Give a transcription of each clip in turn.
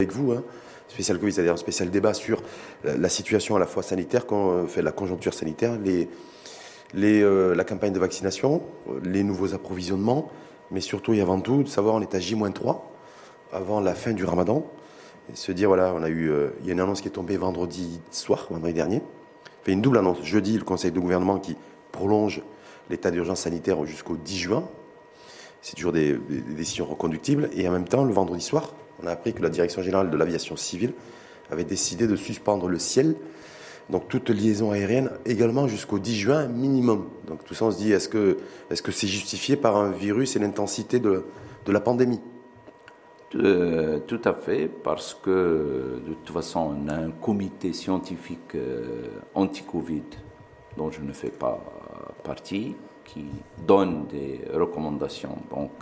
avec vous, hein, spécial Covid, c'est-à-dire un spécial débat sur la situation à la fois sanitaire, quand fait la conjoncture sanitaire, les, les, euh, la campagne de vaccination, les nouveaux approvisionnements, mais surtout et avant tout de savoir on est à J-3 avant la fin du Ramadan et se dire voilà on a eu euh, il y a une annonce qui est tombée vendredi soir, vendredi dernier, fait une double annonce jeudi le Conseil de gouvernement qui prolonge l'état d'urgence sanitaire jusqu'au 10 juin. C'est toujours des, décisions reconductibles. Et en même temps, le vendredi soir, on a appris que la Direction générale de l'aviation civile avait décidé de suspendre le ciel donc toute liaison aérienne également jusqu'au 10 juin minimum. Donc tout ça, on se dit, est-ce que c'est -ce justifié par un virus et l'intensité de, de, la pandémie? Euh, Tout à fait, parce que de toute façon, on a un comité scientifique euh, anti-Covid dont je ne fais pas partie, qui donne des recommandations donc,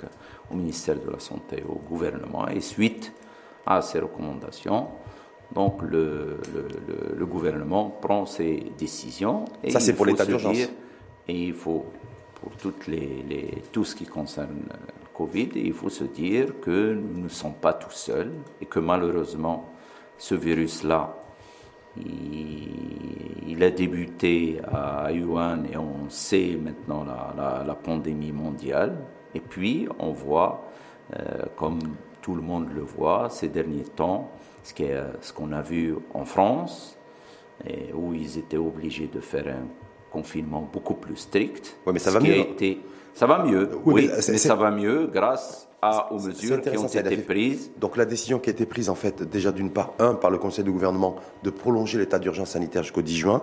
au ministère de la Santé, au gouvernement, et suite à ces recommandations, donc le, le, gouvernement prend ses décisions. Et Ça, c'est pour l'état d'urgence. Et il faut, pour toutes les, les, tout ce qui concerne le Covid, il faut se dire que nous ne sommes pas tout seuls et que malheureusement, ce virus-là, il, a débuté à Yuan et on sait maintenant la, la, pandémie mondiale. Et puis, on voit, euh, comme tout le monde le voit ces derniers temps, ce qu'on a vu en France, et où ils étaient obligés de faire un confinement beaucoup plus strict. Oui, mais ça va mieux. Été, ça va mieux, oui, mais, ça va mieux grâce à, aux mesures qui ont été prises. Donc la décision qui a été prise, en fait, déjà d'une part, un, par le Conseil du gouvernement, de prolonger l'état d'urgence sanitaire jusqu'au 10 juin.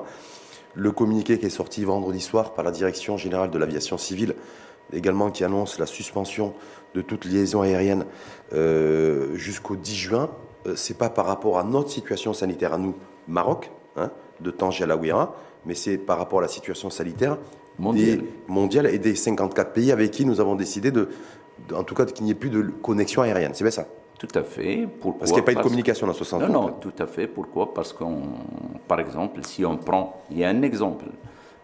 Le communiqué qui est sorti vendredi soir par la Direction générale de l'aviation civile, également qui annonce la suspension de toute liaison aérienne euh, jusqu'au 10 juin. Euh, c'est pas par rapport à notre situation sanitaire à nous, Maroc, hein, de Tanger à la Ouira, mais c'est par rapport à la situation sanitaire mondiale. et des 54 pays avec qui nous avons décidé de, en tout cas, qu'il n'y ait plus de connexion aérienne. C'est bien ça? Tout à fait. Pourquoi Parce qu'il n'y a pas eu de communication dans ce sens. Non, non, tout à fait. Pourquoi? Parce qu'on, par exemple, si on prend, il y a un exemple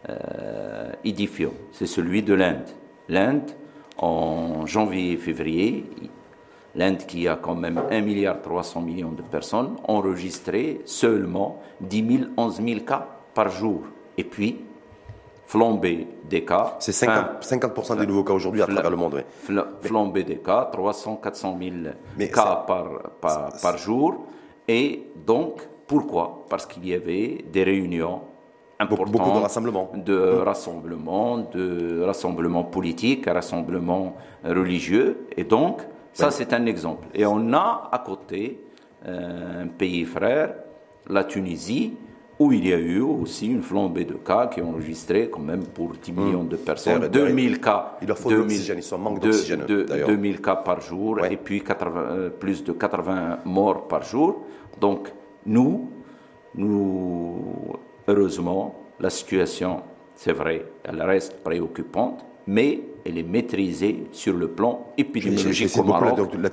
euh, édifiant, c'est celui de l'Inde. L'Inde, en janvier et février, l'Inde qui a quand même 1 milliard 300 millions de personnes, enregistrait seulement 10 000, 11 000 cas par jour. Et puis, flambée des cas. C'est 50%, des nouveaux cas aujourd'hui à travers le monde. Oui. Flambée des cas, 300, 400 000 cas par, par, par, jour. Et donc, pourquoi? Parce qu'il y avait des réunions Beaucoup de rassemblements. De rassemblements, de rassemblements politiques, rassemblements religieux. Et donc, ça, c'est un exemple. Et on a à côté euh, un pays frère, la Tunisie, où il y a eu aussi une flambée de cas qui est enregistrée quand même pour 10 hmm. millions de personnes. 2000 cas. Il leur faut de l'oxygène, ils sont en manque d'oxygène. 2000 cas par jour et puis 80, euh, plus de 80 morts par jour. Donc, nous, nous, heureusement, la situation, c'est vrai, elle reste préoccupante, mais elle est maîtrisée sur le plan épidémiologique au Maroc. Là,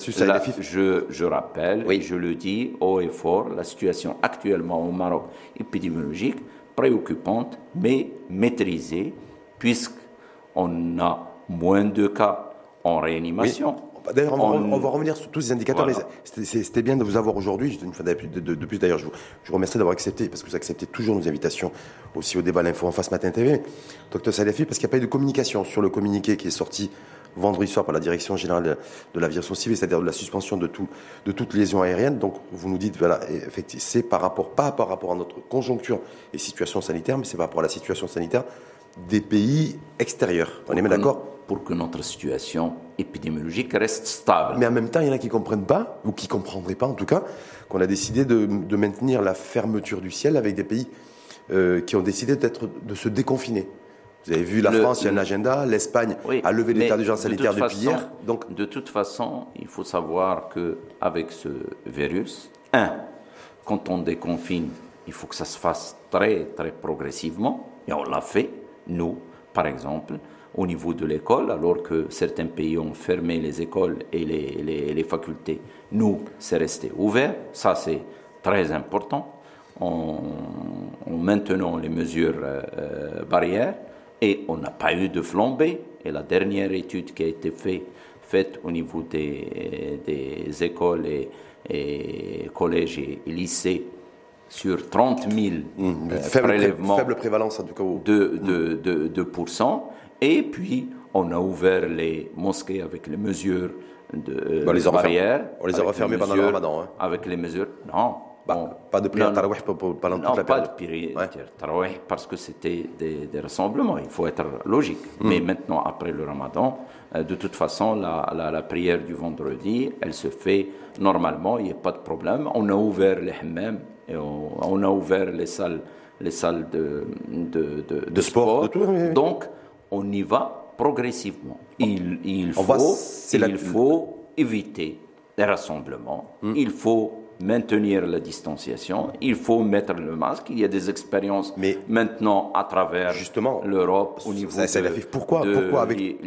je, je, rappelle, oui. je le dis haut et fort, la situation actuellement au Maroc épidémiologique, préoccupante, mais maîtrisée, puisqu'on a moins de cas en réanimation. D'ailleurs, on, va revenir sur tous ces indicateurs. C'était bien de vous avoir aujourd'hui. De, plus, d'ailleurs, je vous, je remercie d'avoir accepté, parce que vous acceptez toujours nos invitations aussi au débat L'Info en face Matin TV. Docteur Salefi, parce qu'il n'y a pas eu de communication sur le communiqué qui est sorti vendredi soir par la Direction générale de l'aviation civile, c'est-à-dire de la suspension de, tout, de toute lésion aérienne. Donc, vous nous dites, voilà, effectivement, c'est par rapport, pas par rapport à notre conjoncture et situation sanitaire, mais c'est par rapport à la situation sanitaire des pays extérieurs. On est bien d'accord Pour que notre situation épidémiologique reste stable. Mais en même temps, il y en a qui ne comprennent pas, ou qui ne comprendraient pas en tout cas, qu'on a décidé de, maintenir la fermeture du ciel avec des pays euh, qui ont décidé de se déconfiner. Vous avez vu, la France, il y a un agenda, l'Espagne a levé l'état d'urgence sanitaire depuis hier. Donc... De toute façon, il faut savoir qu'avec ce virus, un, quand on déconfine, il faut que ça se fasse très, très progressivement, et on l'a fait nous, par exemple, au niveau de l'école, alors que certains pays ont fermé les écoles et les, facultés, nous, c'est resté ouvert. Ça, c'est très important. En, maintenant les mesures euh, euh, barrières et on n'a pas eu de flambée. Et la dernière étude qui a été faite au niveau des, écoles et collèges et lycées sur 30 000 mmh, faible, prélèvements. Faible prévalence en tout cas. De, de, de, de Et puis, on a ouvert les mosquées avec les mesures de les barrières. On les a refermés pendant le ramadan. Hein. Avec les mesures. Non. Bah, pas de prière tarawih pendant toute la période. pas de prière tarawih parce que c'était des, des, rassemblements. Il faut être logique. Mmh. Mais maintenant, après le ramadan, euh, de toute façon, la, la, la, prière du vendredi, elle se fait normalement. Il n'y a pas de problème. On a ouvert les hammams et on, a ouvert les salles, les salles de, de, de, sport. Donc, on y va progressivement. Il, il faut, il faut éviter les rassemblements. Hmm. Il faut maintenir la distanciation, il faut mettre le masque. Il y a des expériences mais maintenant à travers l'Europe au niveau ça, de, pourquoi, pourquoi avec,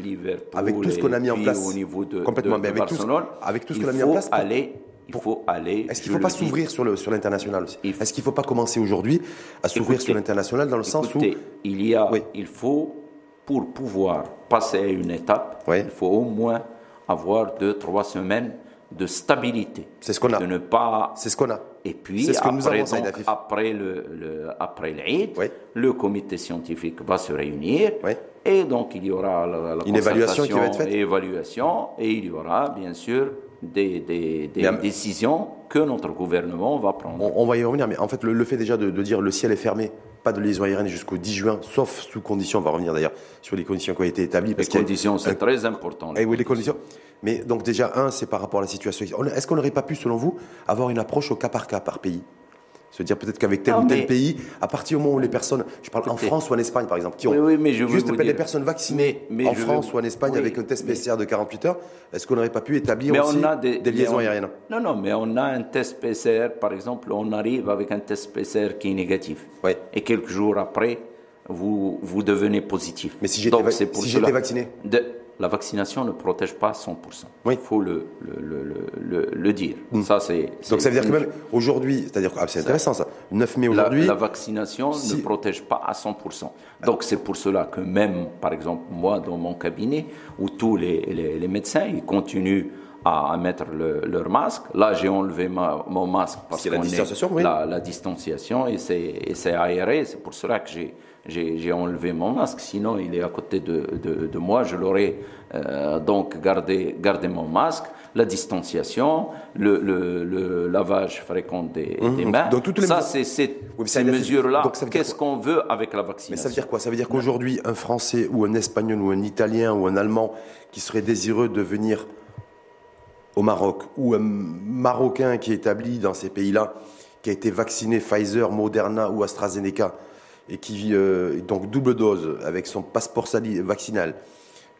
avec tout ce qu'on a mis en place au niveau de, complètement, mais avec tout, avec tout ce qu'on a mis en place, aller il faut aller. Est-ce qu'il ne faut pas s'ouvrir sur le sur l'international? Aussi Est-ce qu'il ne faut pas commencer aujourd'hui à s'ouvrir sur l'international dans le sens où il y a, il faut pour pouvoir passer à une étape, il faut au moins avoir deux trois semaines de stabilité. C'est ce qu'on a. De ne pas. C'est ce qu'on a. Et puis ce après, donc, après le, le après l'Eid, le comité scientifique va se réunir. Et donc il y aura la, une évaluation qui va être faite. Évaluation et il y aura bien sûr des, des, décisions que notre gouvernement va prendre. On, va y revenir, mais en fait, le, fait déjà de, dire le ciel est fermé, pas de liaison aérienne jusqu'au 10 juin, sauf sous conditions, on va revenir d'ailleurs sur les conditions qui ont été établies. les conditions, c'est très important. Eh oui, les conditions. Mais donc déjà, un, c'est par rapport à la situation. Est-ce qu'on n'aurait pas pu, selon vous, avoir une approche au cas par cas par pays? Se dire peut-être qu'avec tel ou tel pays, à partir du moment où les personnes, je parle en France ou en Espagne par exemple, qui ont oui, mais je juste les personnes vaccinées en France ou en Espagne avec un test PCR de 48 heures, est-ce qu'on n'aurait pas pu établir aussi des, liaisons aériennes? Non, non, mais on a un test PCR, par exemple, on arrive avec un test PCR qui est négatif. Et quelques jours après, vous, vous devenez positif. Mais si j'étais si vacciné? La vaccination ne protège pas 100%. Il faut le, le, le, dire. Mm. Ça, c'est, Donc ça veut dire que même aujourd'hui, c'est-à-dire ah, c'est intéressant ça, 9 mai aujourd'hui. La, vaccination ne protège pas à 100%. Donc c'est pour cela que même, par exemple, moi, dans mon cabinet, où tous les, les, médecins, ils continuent à, mettre leur masque. Là, j'ai enlevé mon masque parce que la distanciation, oui. la, la, distanciation et c'est aéré. C'est pour cela que j'ai j'ai enlevé mon masque, sinon il est à côté de, de, de moi, je l'aurais euh, donc gardé, gardé mon masque, la distanciation, le, le, le lavage fréquent des, mmh. des mains. Donc, toutes les ça, c'est ces mesures-là. Qu'est-ce qu'on veut avec la vaccination Mais ça veut dire quoi? Ça veut dire qu'aujourd'hui, un Français ou un Espagnol ou un Italien ou un Allemand qui serait désireux de venir au Maroc ou un Marocain qui est établi dans ces pays-là, qui a été vacciné Pfizer, Moderna ou AstraZeneca, et qui vit euh, donc double dose avec son passeport vaccinal,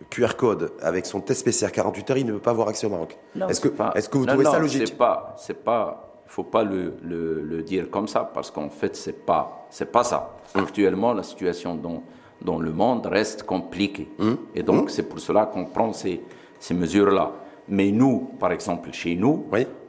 QR code avec son test PCR 48 heures, il ne peut pas avoir accès au Maroc. Est-ce que, est que vous trouvez ça logique C'est pas, c'est pas, faut pas le, le, dire comme ça parce qu'en fait c'est pas, c'est pas ça. Hum. Actuellement, la situation dans, dans le monde reste compliquée hum. et donc hum. c'est pour cela qu'on prend ces, ces mesures-là. Mais nous, par exemple, chez nous,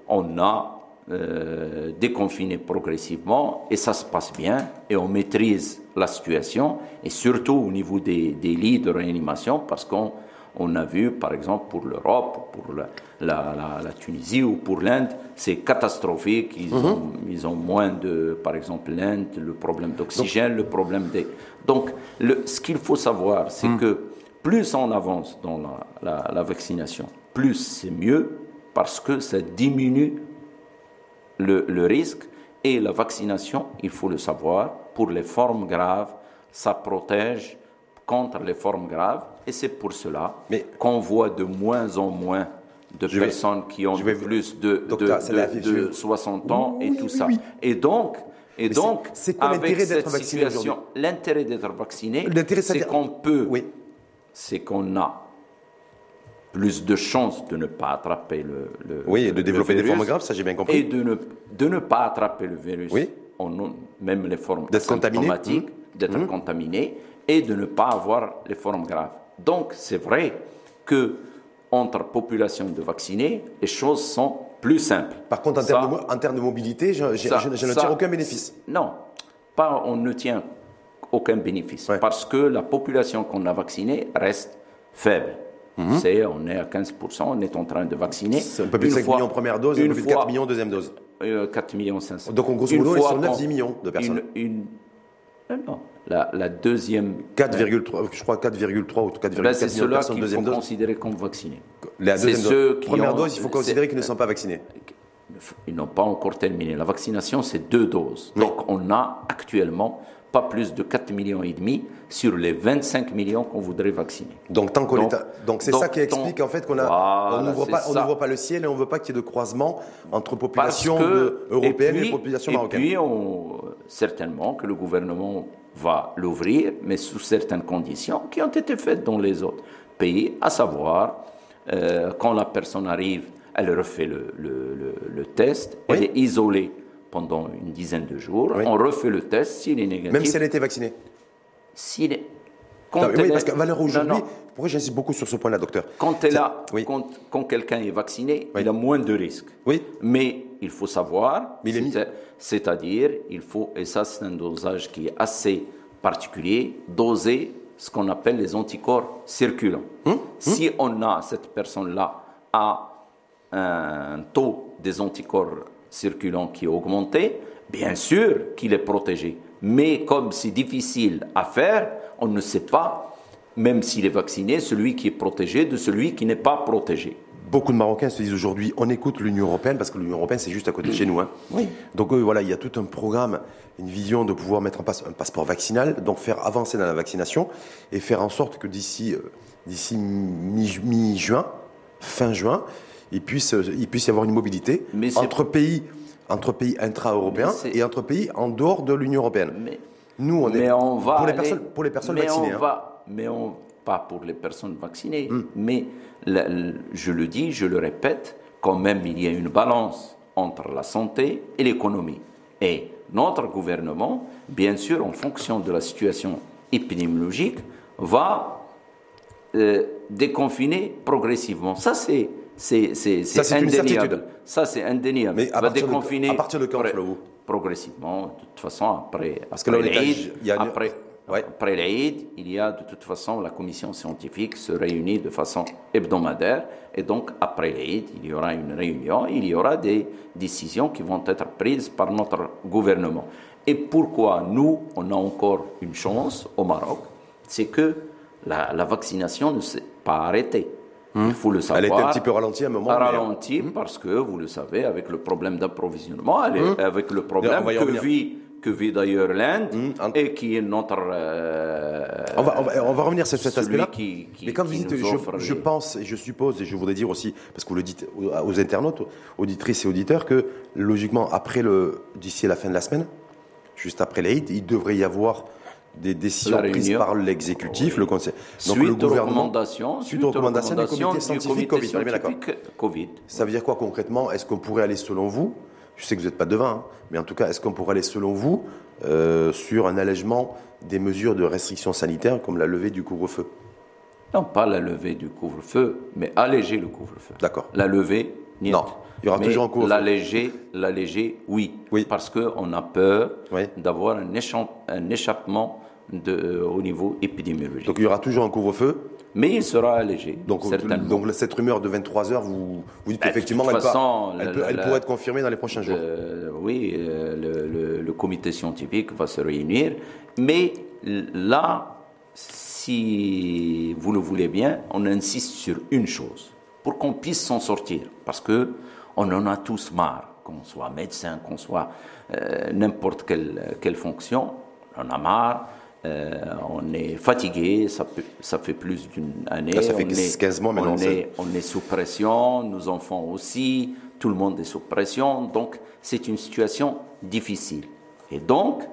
on a euh, déconfiner progressivement et ça se passe bien et on maîtrise la situation et surtout au niveau des, des lits de réanimation parce qu'on on a vu par exemple pour l'Europe, pour la, la, la, Tunisie ou pour l'Inde, c'est catastrophique. Ils, mhm. ont, ils, ont, moins de, par exemple l'Inde, le problème d'oxygène, le problème des... Donc le, ce qu'il faut savoir, c'est mhm. que plus on avance dans la vaccination, plus c'est mieux parce que ça diminue le, risque et la vaccination, il faut le savoir, pour les formes graves, ça protège contre les formes graves et c'est pour cela qu'on voit de moins en moins de personnes qui ont plus de, de, 60 ans et tout ça. Et donc, et donc, c'est quoi l'intérêt d'être vacciné L'intérêt d'être vacciné, c'est qu'on peut, c'est qu'on a plus de chances de ne pas attraper le, le Oui, et de développer des formes graves, ça j'ai bien compris. Et de ne, de ne pas attraper le virus, oui. même les formes symptomatiques, d'être mmh. contaminé, et de ne pas avoir les formes graves. Donc c'est vrai que entre population de vaccinés, les choses sont plus simples. Par contre, en, termes, de, en termes de mobilité, je, ne tire aucun bénéfice. Non, pas, on ne tient aucun bénéfice, parce que la population qu'on a vaccinée reste faible. Mhm. C'est, on est à 15%, on est en train de vacciner. C'est un peu plus de 5 millions première dose, un peu plus de 4 millions deuxième dose. 4 euh, millions 500. Donc, en gros modo, ils sont 9-10 millions de personnes. Une, non, non. La, la deuxième. 4,3, je crois 4,3 ou 4,4 millions de personnes deuxième dose. C'est considérer comme vaccinés. La deuxième dose. Première dose, il faut considérer qu'ils ne sont pas vaccinés. Ils n'ont pas encore terminé. La vaccination, c'est deux doses. Donc, on a actuellement pas plus de 4 millions et demi sur les 25 millions qu'on voudrait vacciner. Donc tant qu'on donc c'est ça qui explique en fait qu'on a on n'ouvre pas pas le ciel et on veut pas qu'il y ait de croisement entre population européenne et, population marocaine. Et puis on, certainement que le gouvernement va l'ouvrir, mais sous certaines conditions qui ont été faites dans les autres pays, à savoir euh, quand la personne arrive, elle refait le, le, le, test, elle est isolée pendant une dizaine de jours. On refait le test. S'il est négatif. Même si elle était vaccinée S'il est. Quand oui, parce que valeur aujourd'hui, pourquoi j'insiste beaucoup sur ce point-là, docteur? Quand, elle a, quand, quand quelqu'un est vacciné, il a moins de risques. Oui. Mais il faut savoir, c'est-à-dire, il faut, et ça c'est un dosage qui est assez particulier, doser ce qu'on appelle les anticorps circulants. Hum, hum? Si on a cette personne-là à un taux des anticorps circulant qui est augmenté, bien sûr qu'il est protégé. Mais comme c'est difficile à faire, on ne sait pas, même s'il est vacciné, celui qui est protégé de celui qui n'est pas protégé. Beaucoup de Marocains se disent aujourd'hui, on écoute l'Union européenne parce que l'Union européenne c'est juste à côté de chez nous. Hein. Oui. Donc euh, voilà, il y a tout un programme, une vision de pouvoir mettre en place un passeport vaccinal, donc faire avancer dans la vaccination et faire en sorte que d'ici euh, d'ici mi-juin, fin juin, il puisse, il puisse y avoir une mobilité entre pays, entre pays intra-européens et entre pays en dehors de l'Union européenne. Mais, Nous, on est on va pour, les personnes, pour les personnes vaccinées. On hein. va, mais on, pas pour les personnes vaccinées, hmm. mais je le dis, je le répète, quand même il y a une balance entre la santé et l'économie. Et notre gouvernement, bien sûr, en fonction de la situation épidémiologique, va euh, déconfiner progressivement. Ça, c'est c'est indéniable. Ça, c'est indéniable. Mais à va déconfiner. De, à partir de quand, Progressivement, de toute façon, après, Parce que l'Aïd, après, après l'Aïd, il y a de toute façon la commission scientifique se réunit de façon hebdomadaire. Et donc, après l'Aïd, il y aura une réunion, il y aura des décisions qui vont être prises par notre gouvernement. Et pourquoi nous, on a encore une chance au Maroc C'est que la, la vaccination ne s'est pas arrêtée. Il faut le savoir. Elle était un petit peu ralentie à un moment. Ralentie hmm. parce que, vous le savez, avec le problème d'approvisionnement, hmm. avec le problème que vit, que vit d'ailleurs l'Inde hmm. et qui est notre. Euh, on, va, on, va, revenir sur cet aspect-là. Mais comme vous dites, je, pense et je suppose, et je voudrais dire aussi, parce que vous le dites aux internautes, auditrices et auditeurs, que logiquement, après le, d'ici la fin de la semaine, juste après l'Aïd, il devrait y avoir des décisions prises par l'exécutif, le conseil. Donc suite le gouvernement, suite aux recommandations du comité scientifique COVID. COVID. Ça veut dire quoi concrètement? Est-ce qu'on pourrait aller selon vous? Je sais que vous n'êtes pas devin, hein, mais en tout cas, est-ce qu'on pourrait aller selon vous euh, sur un allègement des mesures de restriction sanitaire comme la levée du couvre-feu? Non, pas la levée du couvre-feu, mais alléger le couvre-feu. D'accord. La levée, non. Il y aura toujours un couvre-feu. L'alléger, l'alléger, oui. oui. Parce qu'on a peur d'avoir un, un échappement de, euh, au niveau épidémiologique. Donc il y aura toujours un couvre-feu mais il sera allégé. Donc, donc cette rumeur de 23 heures, vous, vous dites bah, qu'effectivement, elle, elle, pourrait être confirmée dans les prochains jours. oui, euh, le, le, comité scientifique va se réunir. Mais là, si vous le voulez bien, on insiste sur une chose, pour qu'on puisse s'en sortir. Parce que on en a tous marre, qu'on soit médecin, qu'on soit euh, n'importe quelle, quelle fonction, on en a marre euh, on est fatigué, ça, ça fait plus d'une année. ça fait 15 mois maintenant. On est, on est sous pression, nos enfants aussi, tout le monde est sous pression. Donc, c'est une situation difficile. Et donc,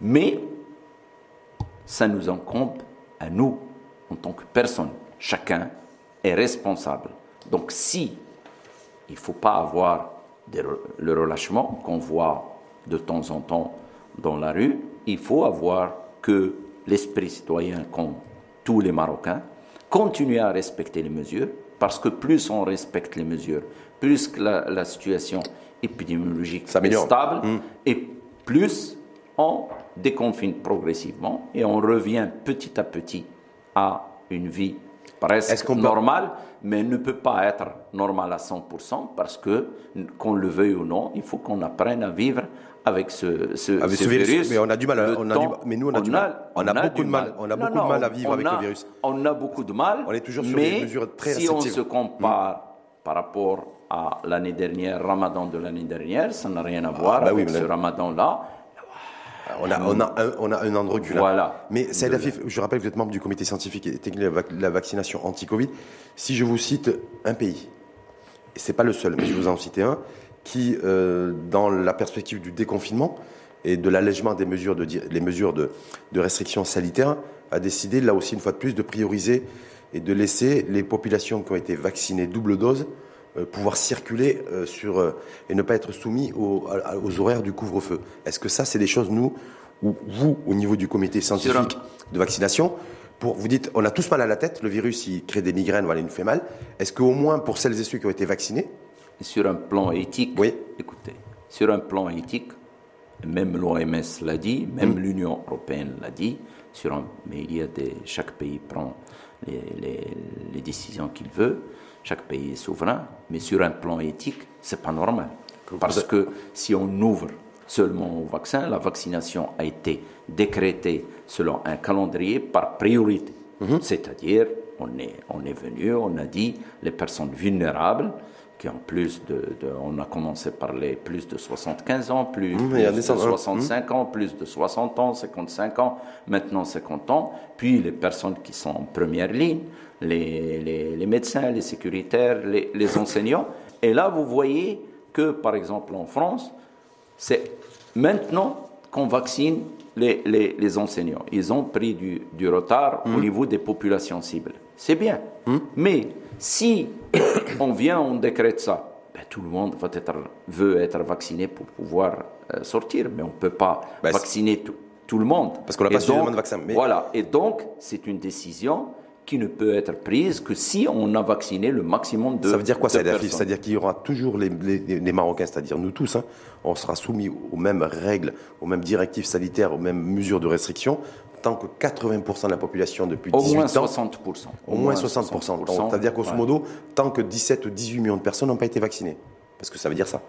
mais ça nous incombe à nous, en tant que personne. Chacun est responsable. Donc, si il ne faut pas avoir le relâchement qu'on voit de temps en temps dans la rue, il faut avoir que l'esprit citoyen, comme tous les Marocains, continue à respecter les mesures, parce que plus on respecte les mesures, plus la, situation épidémiologique est stable, hmm. et plus on déconfine progressivement et on revient petit à petit à une vie presque normal, mais ne peut pas être normal à 100% parce que, qu'on le veuille ou non, il faut qu'on apprenne à vivre avec ce, ce, virus, Mais on a du mal. On a du, mais nous, on a du mal. On, a, beaucoup de mal. On a beaucoup de mal à vivre avec le virus. On a beaucoup de mal. On est toujours sur des mesures très si on se compare par rapport à l'année dernière, Ramadan de l'année dernière, ça n'a rien à voir ah, bah avec ce Ramadan-là. On a, on, a un, on a un an de recul. Hein. Voilà. Mais Saïd Afif, je rappelle que vous êtes membre du comité scientifique et technique de la vaccination anti-Covid. Si je vous cite un pays, et ce n'est pas le seul, mais je vous en citer un, qui, euh, dans la perspective du déconfinement et de l'allègement des mesures de, les mesures de, de restrictions sanitaires, a décidé, là aussi une fois de plus, de prioriser et de laisser les populations qui ont été vaccinées double dose euh, pouvoir circuler euh, sur, euh, et ne pas être soumis aux, horaires du couvre-feu. Est-ce que ça, c'est des choses, nous, où vous, au niveau du comité scientifique de vaccination, pour, vous dites, on a tous mal à la tête, le virus, il crée des migraines, voilà, il nous fait mal. Est-ce qu'au moins, pour celles et ceux qui ont été vaccinés Sur un plan éthique, oui. écoutez, sur un plan éthique, même l'OMS l'a dit, même mm. l'Union européenne l'a dit, sur mais il y a des, chaque pays prend les, décisions qu'il veut. Chaque pays est souverain, mais sur un plan éthique, c'est pas normal. Parce que si on ouvre seulement au vaccin, la vaccination a été décrétée selon un calendrier par priorité. Mhm. C'est-à-dire, on est, on est venu, on a dit les personnes vulnérables, qui ont plus de, on a commencé par les plus de 75 ans, plus, mmh, de 65 ans, plus de 60 ans, 55 ans, maintenant 50 ans, puis les personnes qui sont en première ligne, les, les, médecins, les sécuritaires, les, les, enseignants. Et là, vous voyez que, par exemple, en France, c'est maintenant qu'on vaccine les, les, enseignants. Ils ont pris du, du retard au mmh. niveau des populations cibles. C'est bien. Mmh. Mais si on vient, on décrète ça, ben, tout le monde va être, veut être vacciné pour pouvoir euh, sortir, mais on ne peut pas ben, vacciner tout, tout, le monde. Parce qu'on n'a pas suffisamment de vaccins. Voilà, et donc c'est une décision qui ne peut être prise que si on a vacciné le maximum de Ça veut dire quoi, ça C'est-à-dire qu'il y aura toujours les, les, Marocains, c'est-à-dire nous tous, hein, on sera soumis aux mêmes règles, aux mêmes directives sanitaires, aux mêmes mesures de restriction, tant que 80% de la population depuis 18 moins ans. 60%. Au, moins 60%. C'est-à-dire qu'au modo, tant que 17 ou 18 millions de personnes n'ont pas été vaccinées. Parce que ça veut dire ça.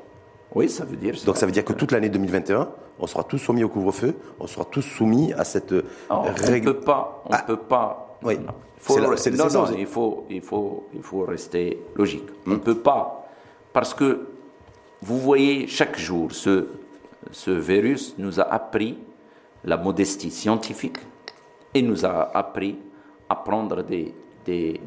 Oui, ça veut dire. Donc ça veut dire que toute l'année 2021, on sera tous soumis au couvre-feu, on sera tous soumis à cette règle. On ne peut pas. On ah. peut pas. Oui. Faut, non, non, il faut, il, faut, il faut rester logique. On ne peut pas. Parce que vous voyez, chaque jour, ce, ce virus nous a appris la modestie scientifique et nous a appris à prendre des,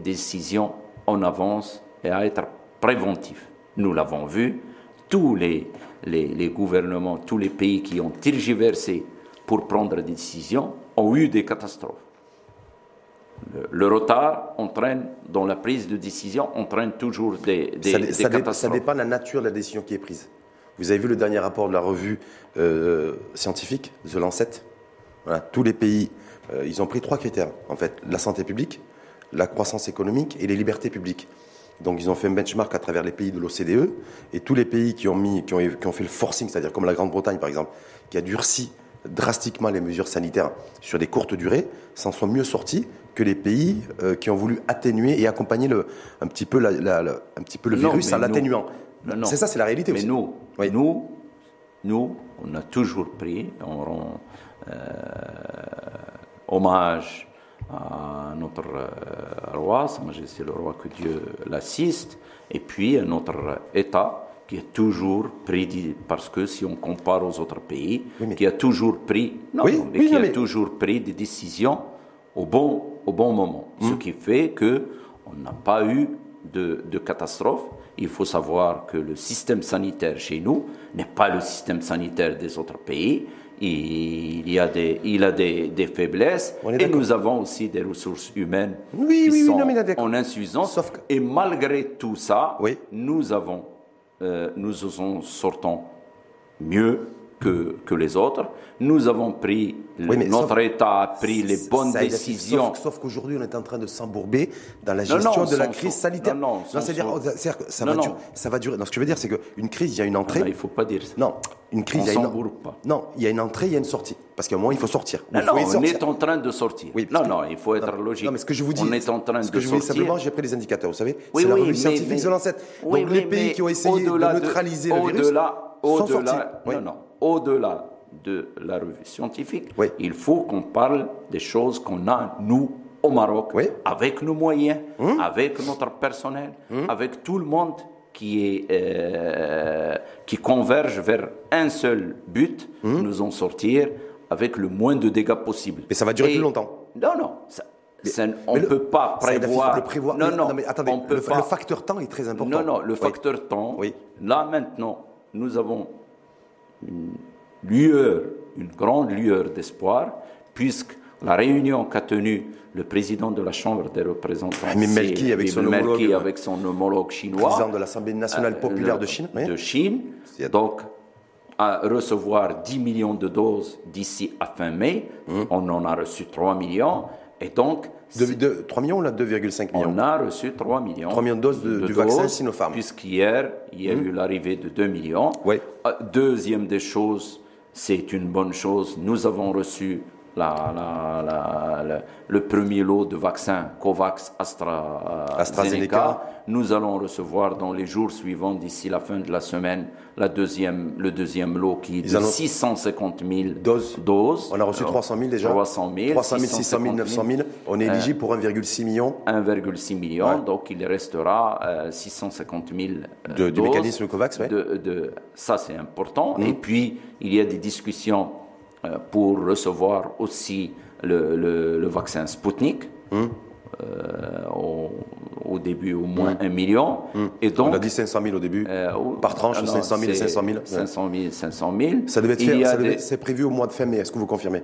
décisions en avance et à être préventifs. Nous l'avons vu, tous les, les, gouvernements, tous les pays qui ont tergiversé pour prendre des décisions ont eu des catastrophes. Le, retard entraîne, dans la prise de décision, entraîne toujours des, catastrophes. ça dépend de la nature de la décision qui est prise. Vous avez vu le dernier rapport de la revue euh, scientifique, The Lancet? Voilà, Tous les pays, euh, ils ont pris trois critères, en fait. La santé publique, la croissance économique et les libertés publiques. Donc ils ont fait un benchmark à travers les pays de l'OCDE et tous les pays qui ont, mis, qui ont, qui ont fait le forcing, c'est-à-dire comme la Grande-Bretagne par exemple, qui a durci drastiquement les mesures sanitaires sur des courtes durées, s'en sont mieux sortis que les pays euh, qui ont voulu atténuer et accompagner le, un petit peu, la, un petit peu le virus en l'atténuant. C'est ça, c'est la réalité mais aussi. Nous, nous, nous, on a toujours pris, on rend euh, hommage à notre euh, roi, Sa Majesté le roi, que Dieu l'assiste, et puis à notre État qui a toujours pris, parce que si on compare aux autres pays, qui a toujours pris, non, mais qui a toujours pris des décisions au bon, au bon moment. Ce hmm. qui fait que on n'a pas eu de, de catastrophe. Il faut savoir que le système sanitaire chez nous n'est pas le système sanitaire des autres pays. Il, y a des, il a des, des faiblesses et nous avons aussi des ressources humaines qui sont en insuffisance. Et malgré tout ça, nous avons, euh, nous en sortons mieux que, que les autres. Nous avons pris, notre État a pris les bonnes décisions. Sauf, qu'aujourd'hui, on est en train de s'embourber dans la gestion de la crise sanitaire. Non, non, c'est-à-dire, ça, va durer, ça va durer. ce que je veux dire, c'est qu'une crise, il y a une entrée. il ne faut pas dire ça. Non, une crise, il y a une. Pas. Non, il y a une entrée, il y a une sortie. Parce qu'à un moment, il faut sortir. Non, non on est en train de sortir. Oui, non, non, il faut être logique. Non, mais ce que je vous dis, on est en train ce que de je vous dis simplement, j'ai pris les indicateurs, vous savez. c'est la revue scientifique de l'ANSET. Donc les pays qui ont essayé de neutraliser le virus. Non, non, au-delà de la revue scientifique, il faut qu'on parle des choses qu'on a, nous, au Maroc, avec nos moyens, hum. avec notre personnel, hum. avec tout le monde qui, est, euh, qui converge vers un seul but, hum. nous en sortir avec le moins de dégâts possible. Mais ça va durer plus longtemps. Non, non. on ne peut pas prévoir. Prévoir. Non, non, mais attendez, le, facteur temps est très important. Non, non, le facteur temps. Oui. Là, maintenant, nous avons une lueur, une grande lueur d'espoir, puisque la réunion qu'a tenue le président de la Chambre des représentants, Melki avec, son homologue, avec son homologue chinois, président de l'Assemblée nationale euh, populaire de Chine, de Chine, donc à recevoir 10 millions de doses d'ici à fin mai. Hum. On en a reçu 3 millions. Et donc. De, 3 millions ou 2,5 millions? On a reçu 3 millions. 3 millions de doses du vaccin Sinopharm. Puisqu'hier, il y a hum. eu l'arrivée de 2 millions. Oui. Euh, deuxième des choses, c'est une bonne chose. Nous avons reçu la, le premier lot de vaccins COVAX Astra, euh, AstraZeneca. Nous allons recevoir dans les jours suivants, d'ici la fin de la semaine, la deuxième, le deuxième lot qui est de 650 000 doses. doses. On a reçu 300 000 déjà 300 000. 300 000, 600 000, 900 000. On est éligible pour 1,6 million. 1,6 million, donc il restera 650 000 de, doses. mécanisme COVAX, de, ça, c'est important. Mmh. Et puis, il y a des discussions euh, pour recevoir aussi le, le, vaccin Sputnik. Hum. Euh, au, début au moins hum. un million. Et donc, On a dit 500 000 au début, euh, par tranche, 500 000 et 500 000. 500 000, 500 000. Ça devait être fait, c'est prévu au mois de fin mai, est-ce que vous confirmez?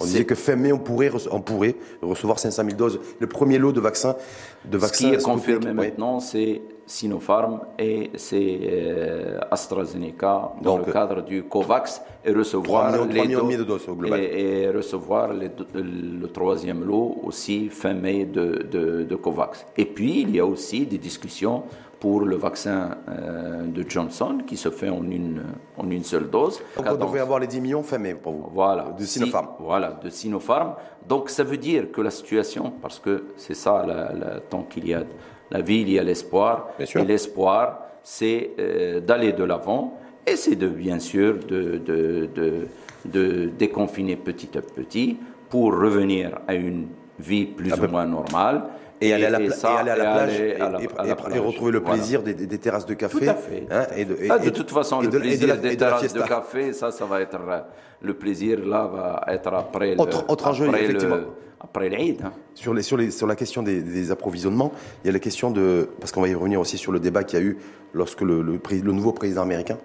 On disait que fin mai, on pourrait, on pourrait recevoir 500 000 doses. Le premier lot de vaccins. De vaccins Ce qui est confirmé maintenant, c'est Sinopharm et c'est euh, AstraZeneca dans le cadre du COVAX et recevoir 3 millions, les de doses au global. Et, recevoir le troisième lot aussi fin mai de, de, de, COVAX. Et puis, il y a aussi des discussions pour le vaccin euh, de Johnson qui se fait en une, en une seule dose. Donc on devrait avoir les 10 millions fin mai pour vous Voilà. De Sinopharm. voilà, de Sinopharm. Donc ça veut dire que la situation, parce que c'est ça, la, tant qu'il y a la vie, il y a l'espoir. Et l'espoir, c'est euh, d'aller de l'avant et c'est de, bien sûr de, de, de, de déconfiner petit à petit pour revenir à une vie plus ou moins normale et, aller à la, plage et, retrouver le plaisir des, terrasses de café. Tout à fait. Hein, ah, de, toute façon, le plaisir des terrasses de café, ça, ça va être euh, le plaisir là va être après autre, le, autre enjeu, après effectivement. Le, après l'Aïd. Hein. Sur, les, sur, les, sur la question des, approvisionnements, il y a la question de parce qu'on va y revenir aussi sur le débat qu'il y a eu lorsque le, le, le nouveau président américain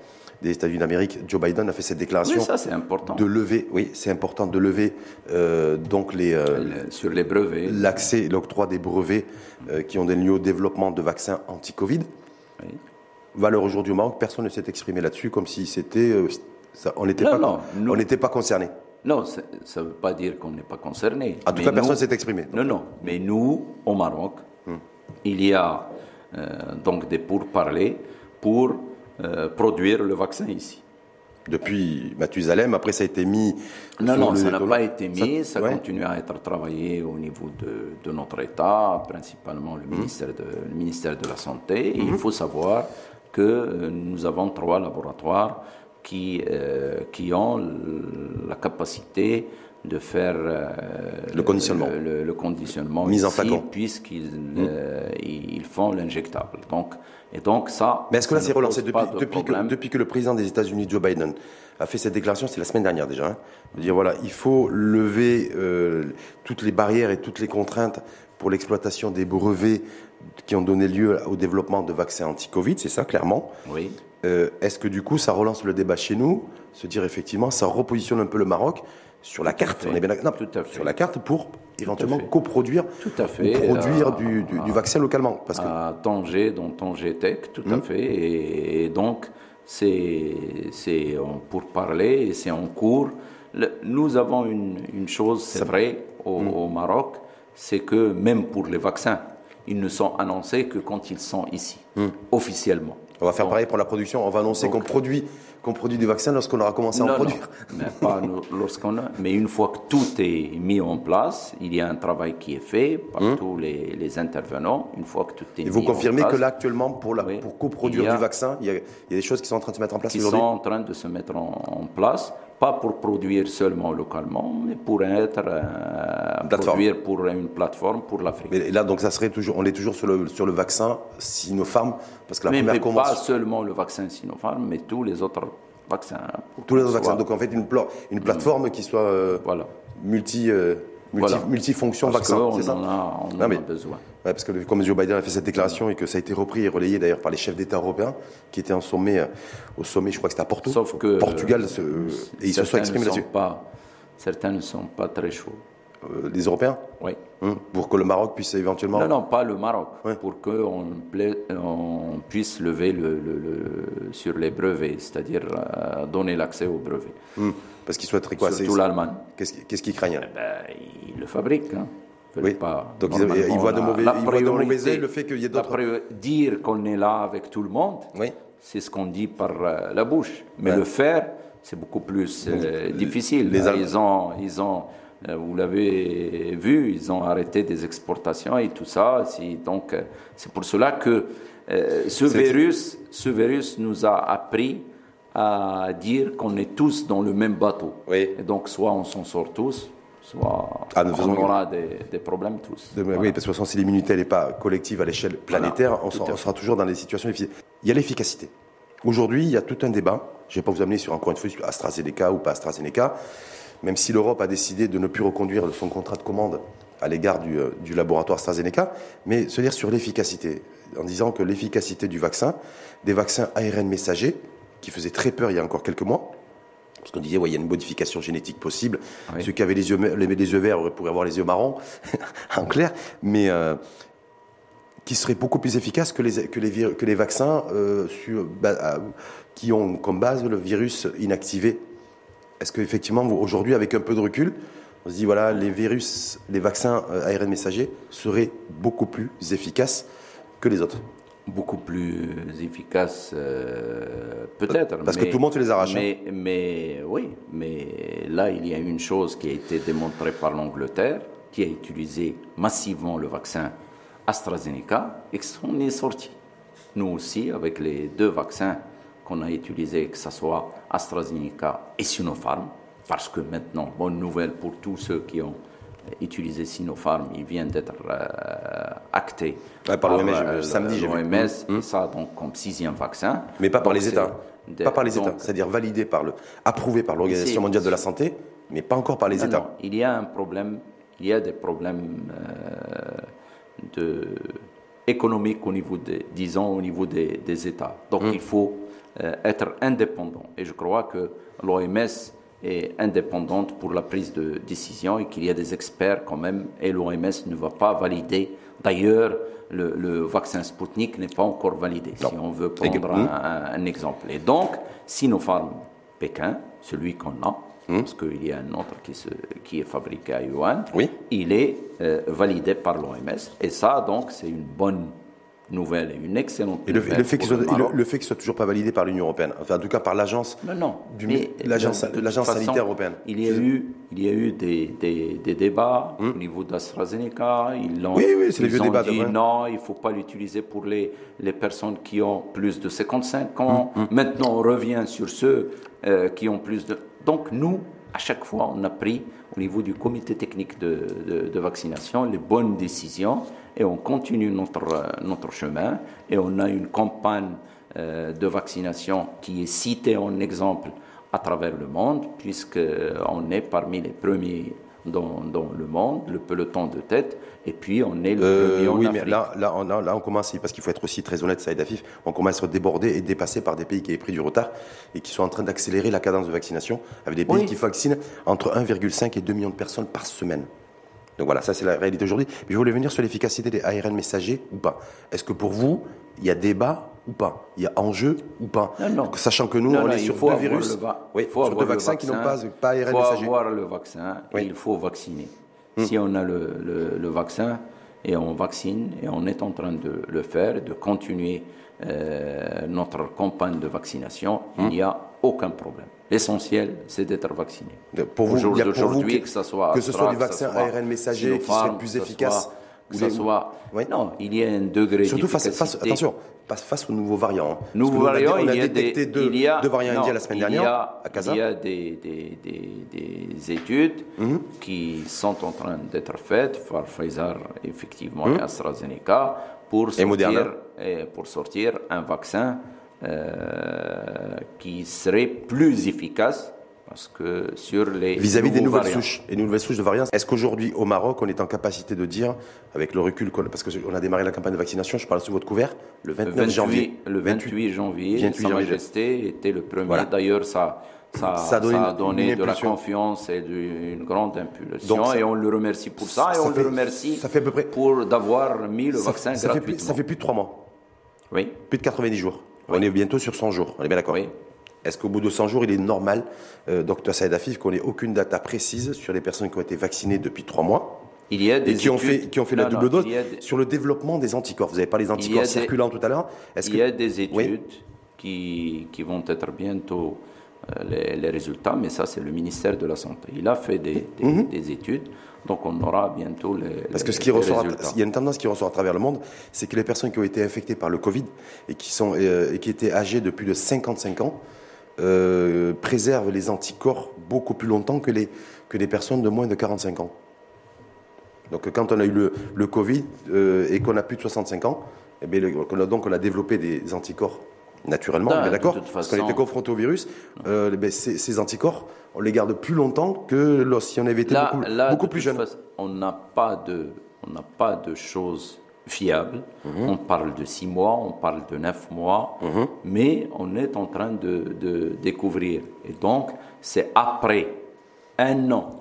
des États-Unis d'Amérique, Joe Biden a fait cette déclaration. Oui, ça c'est important. De lever, oui, c'est important de lever euh, donc les euh, sur les brevets, l'accès, l'octroi des brevets euh, qui ont des lieux au développement de vaccins anti-Covid. Oui. Valeur aujourd'hui au Maroc, personne ne s'est exprimé là-dessus comme si c'était, on n'était pas, on n'était pas concerné. Non, ça ne veut pas dire qu'on n'est pas concerné. En tout cas, personne ne s'est exprimé. Non, non. Mais nous, au Maroc, hmm. il y a donc des pourparlers pour euh, produire le vaccin ici. Depuis Mathusalem, après ça a été mis. Non, non, ça n'a pas été mis, ça, continue à être travaillé au niveau de, de notre État, principalement le, mhm. ministère, de, le ministère de la Santé. il mhm. faut savoir que euh, nous avons trois laboratoires qui, euh, qui ont la capacité de faire le conditionnement, le, conditionnement Mise en puisqu'ils mhm. ils font l'injectable. Donc et donc ça. Mais est-ce que là c'est relancé depuis, depuis, que, depuis, que, le président des États-Unis, Joe Biden, a fait cette déclaration, c'est la semaine dernière déjà, hein, de dire voilà, il faut lever euh, toutes les barrières et toutes les contraintes pour l'exploitation des brevets qui ont donné lieu au développement de vaccins anti-Covid, c'est ça clairement. Oui. Euh, est-ce que du coup ça relance le débat chez nous, se dire effectivement ça repositionne un peu le Maroc sur la carte, on est bien non, sur la carte pour éventuellement coproduire tout à fait. produire du, du, vaccin localement parce que... à Tanger dans Tanger Tech tout à mm. fait et, donc c'est pour parler, c'est en cours. nous avons une, chose, c'est vrai, au, mm. au Maroc, c'est que même pour les vaccins, ils ne sont annoncés que quand ils sont ici, hmm. officiellement. On va faire pareil pour la production. On va annoncer qu'on produit, qu'on produit du vaccin lorsqu'on aura commencé à en produire. mais pas lorsqu'on Mais une fois que tout est mis en place, il y a un travail qui est fait par hmm. tous les, intervenants. Une fois que tout est Et vous confirmez que là, actuellement, pour, la, pour coproduire du vaccin, il y, a, des choses qui sont en train de se mettre en place aujourd'hui Qui sont en train de se mettre en place pas pour produire seulement localement, mais pour être euh, produire pour une plateforme pour l'Afrique. Mais là, donc, ça serait toujours, on est toujours sur le, sur le vaccin Sinopharm, parce que la mais, première mais pas seulement le vaccin Sinopharm, mais tous les autres vaccins. Tous les autres vaccins. Donc, en fait, une, une plateforme qui soit euh, voilà. multi. Euh, multifonction vaccin, c'est ça on en a besoin. parce que comme Joe Biden a fait cette déclaration et que ça a été repris et relayé d'ailleurs par les chefs d'État européens qui étaient en sommet, euh, au sommet, je crois que c'était à Porto, Sauf que Portugal, et ils se sont exprimés là-dessus. Certains ne sont pas très chauds. Euh, les Européens? Oui. Hum, pour que le Maroc puisse éventuellement. Non, non, pas le Maroc. Pour qu'on on puisse lever le, sur les brevets, c'est-à-dire euh, donner l'accès aux brevets. Hum. Parce qu'ils souhaiteraient quoi Surtout l'Allemagne. Qu'est-ce qu'ils craignent eh ben, Ils le fabriquent. Hein. Oui. Pas, Donc ils, voient de mauvais, ils le fait qu'il y ait d'autres. Dire qu'on est là avec tout le monde, oui. c'est ce qu'on dit par euh, la bouche. Mais le faire, c'est beaucoup plus euh, difficile. Les ils ont, ils ont, euh, vous l'avez vu, ils ont arrêté des exportations et tout ça. Donc c'est pour cela que ce virus, ce virus nous a appris à dire qu'on est tous dans le même bateau. Oui. Et donc, soit on s'en sort tous, soit ah, on aura des, problèmes tous. Oui, parce que façon, si l'immunité n'est pas collective à l'échelle planétaire, on, sera toujours dans des situations difficiles. Il y a l'efficacité. Aujourd'hui, il y a tout un débat. Je ne vais pas vous amener sur encore une fois AstraZeneca ou pas AstraZeneca, même si l'Europe a décidé de ne plus reconduire son contrat de commande à l'égard du, euh, du, laboratoire AstraZeneca, mais se dire sur l'efficacité, en disant que l'efficacité du vaccin, des vaccins ARN messagers, qui faisait très peur il y a encore quelques mois. Parce qu'on disait, ouais, il y a une modification génétique possible. Ceux qui avaient les yeux, les, yeux verts pourraient avoir les yeux marrons, en clair, mais euh, qui serait beaucoup plus efficace que les, que les, que les vaccins euh, sur, bah, euh, qui ont comme base le virus inactivé. Est-ce qu'effectivement, aujourd'hui, avec un peu de recul, on se dit, voilà, les virus, les vaccins ARN messagers seraient beaucoup plus efficaces que les autres? Beaucoup plus efficace, euh, peut-être. Parce que tout le monde les arrache. Mais, mais, oui, mais là, il y a une chose qui a été démontrée par l'Angleterre, qui a utilisé massivement le vaccin AstraZeneca et qui s'en est sorti. Nous aussi, avec les deux vaccins qu'on a utilisés, que ce soit AstraZeneca et Sinopharm, parce que maintenant, bonne nouvelle pour tous ceux qui ont utiliser Sinopharm, il vient d'être euh, acté par, l'OMS euh, samedi, l'OMS, hum. ça donc comme sixième vaccin. Mais pas par les États. Pas par les États, c'est-à-dire validé par le, approuvé par l'Organisation mondiale de la santé, mais pas encore par les États. il y a un problème, il y a des problèmes euh, de, économiques au niveau des, disons, au niveau des, États. Donc hum. il faut être indépendant. Et je crois que l'OMS est indépendante pour la prise de décision et qu'il y a des experts quand même et l'OMS ne va pas valider. D'ailleurs, le, vaccin Sputnik n'est pas encore validé, si on veut prendre un, exemple. Et donc, Sinopharm Pékin, celui qu'on a, hmm. parce qu'il y a un autre qui, se, qui, est fabriqué à Yuan, oui. il est euh, validé par l'OMS. Et ça, donc, c'est une bonne nouvelle et une excellente et le, fait qu'il soit, le, fait soit toujours pas validé par l'Union européenne, enfin en tout cas par l'agence, non, non. l'agence, sanitaire européenne. Il y a eu, il y a eu des, des, des débats hmm. au niveau d'AstraZeneca. Ils l'ont, oui, oui, c'est les vieux ont débats. Dit non, il ne faut pas l'utiliser pour les, les personnes qui ont plus de 55 ans. Hmm, hmm. Maintenant, on revient sur ceux euh, qui ont plus de. Donc nous, à chaque fois, on a pris au niveau du comité technique de, vaccination les bonnes décisions et on continue notre, notre chemin et on a une campagne euh, de vaccination qui est citée en exemple à travers le monde, puisqu'on est parmi les premiers dans, dans, le monde, le peloton de tête, et puis on est le euh, premier en oui, mais là, là, on, là, on commence, parce qu'il faut être aussi très honnête, Saïd Afif, on commence à être débordé et dépassé par des pays qui ont pris du retard et qui sont en train d'accélérer la cadence de vaccination, avec des pays qui vaccinent entre 1,5 et 2 millions de personnes par semaine. Donc voilà, ça c'est la réalité aujourd'hui. Mais je voulais venir sur l'efficacité des ARN messagers ou pas. Est-ce que pour vous, il y a débat ou pas? Il y a enjeu ou pas? Non, non. Sachant que nous, on est sur deux virus, oui, faut sur deux vaccins qui n'ont pas, pas ARN messager. Il faut avoir le vaccin, il faut vacciner. Si on a le, le, le, vaccin et on vaccine, et on est en train de le faire, de continuer euh, notre campagne de vaccination, il n'y a aucun problème. L'essentiel, c'est d'être vacciné. Pour vous, aujourd'hui, que, ce soit que ce soit du vaccin ARN messager qui soit plus efficace, que ce soit, oui. non, il y a un degré surtout face, face, attention, face aux nouveaux variants. Hein. Nouveaux variants, on a, il y a détecté des, deux, il y a, deux variants indiens la semaine dernière il y a, à Casa. Il y a des, des, des, des études mm -hmm. qui sont en train d'être faites par Pfizer effectivement mm -hmm. et AstraZeneca pour sortir, et pour sortir un vaccin euh, qui serait plus efficace parce que sur les vis-à-vis -vis des nouvelles variants. souches et nouvelles souches de variants, est-ce qu'aujourd'hui au Maroc on est en capacité de dire, avec le recul, parce qu'on a démarré la campagne de vaccination, je parle sous votre couvert, le 29 le 28, janvier, le 28 janvier, 28 Sa. Majesté était le premier. Voilà. D'ailleurs, ça, ça, Ça a donné ça a une- donné une de la impulsion. confiance et de- une grande impulsion. Donc ça- et on le remercie pour ça. et on fait- le remercie ça fait à peu près- pour d'avoir mis le vaccin ça fait gratuitement. ça fait plus de 3 mois, Oui, plus de 90 jours. On est bientôt sur 100 jours, on est bien d'accord oui. Est-ce qu'au bout de 100 jours, il est normal, euh, docteur Saïd Afif, qu'on ait aucune data précise sur les personnes qui ont été vaccinées depuis 3 mois? Il y a des et qui ont études- fait, qui ont fait la non, double dose des- sur le développement des anticorps Vous avez parlé des anticorps des- circulants tout à l'heure. Est-ce Il y a des études Oui. qui, qui vont être bientôt euh, les, les résultats, mais ça, c'est le ministère de la Santé. Il a fait des, des- des études, donc on aura bientôt les. Parce que ce qui ressort, il y a une tendance qui ressort à travers le monde, c'est que les personnes qui ont été infectées par le Covid et qui, sont, euh, et qui étaient âgées de plus de 55 ans euh, préservent les anticorps beaucoup plus longtemps que les, que les personnes de moins de 45 ans. Donc quand on a eu le, le Covid euh, et qu'on a plus de 65 ans, eh bien, donc on a développé des anticorps naturellement, Non, on est de d'accord Parce qu'on était confronté au virus, euh, bien, ces, ces anticorps, on les garde plus longtemps que si on avait été Là, beaucoup, là, beaucoup de plus jeune. façon, on n'a pas de, on n'a pas de choses fiables. Mhm. On parle de six mois, on parle de neuf mois, Mhm. mais on est en train de, de découvrir. Et donc, c'est après un an,